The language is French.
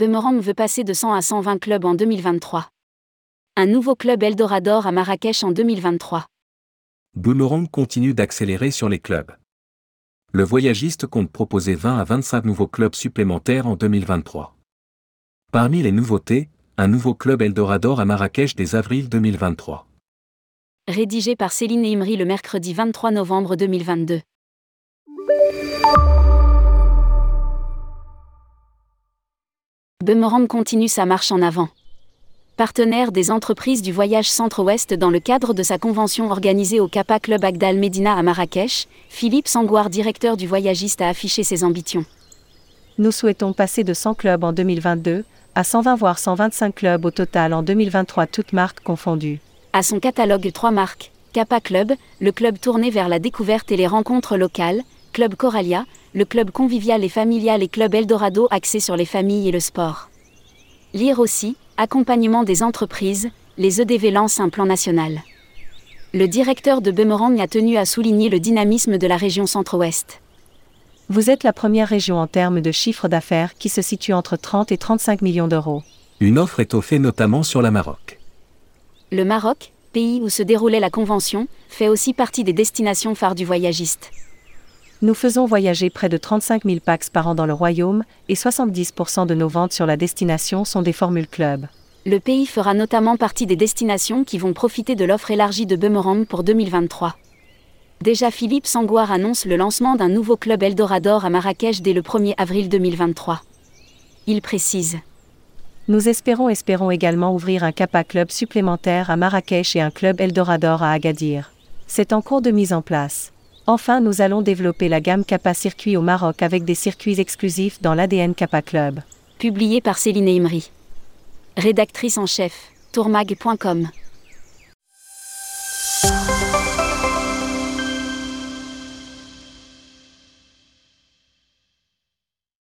Bummerang veut passer de 100 à 120 clubs en 2023. Un nouveau club Eldorador à Marrakech en 2023. Boomerang continue d'accélérer sur les clubs. Le voyagiste compte proposer 20 à 25 nouveaux clubs supplémentaires en 2023. Parmi les nouveautés, un nouveau club Eldorador à Marrakech dès avril 2023. Rédigé par Céline Imri le mercredi 23 novembre 2022. Bummerang continue sa marche en avant. Partenaire des entreprises du voyage Centre-Ouest dans le cadre de sa convention organisée au Kappa Club Agdal Medina à Marrakech, Philippe Sangouar, directeur du voyagiste, a affiché ses ambitions. Nous souhaitons passer de 100 clubs en 2022 à 120 voire 125 clubs au total en 2023, toutes marques confondues. À son catalogue trois marques, Kappa Club, le club tourné vers la découverte et les rencontres locales, Club Coralia, le club convivial et familial et Club Eldorado axé sur les familles et le sport. Lire aussi, accompagnement des entreprises, les EDV lancent un plan national. Le directeur de Boomerang a tenu à souligner le dynamisme de la région centre-ouest. Vous êtes la première région en termes de chiffre d'affaires qui se situe entre 30 et 35 millions d'euros. Une offre étoffée notamment sur la Maroc. Le Maroc, pays où se déroulait la convention, fait aussi partie des destinations phares du voyagiste. Nous faisons voyager près de 35 000 packs par an dans le royaume, et 70% de nos ventes sur la destination sont des formules club. Le pays fera notamment partie des destinations qui vont profiter de l'offre élargie de Boomerang pour 2023. Déjà Philippe Sangouar annonce le lancement d'un nouveau club Eldorador à Marrakech dès le 1er avril 2023. Il précise. Nous espérons espérons également ouvrir un Kappa Club supplémentaire à Marrakech et un club Eldorador à Agadir. C'est en cours de mise en place. Enfin, nous allons développer la gamme Kappa Circuit au Maroc avec des circuits exclusifs dans l'ADN Kappa Club. Publié par Céline Imri. Rédactrice en chef, tourmag.com.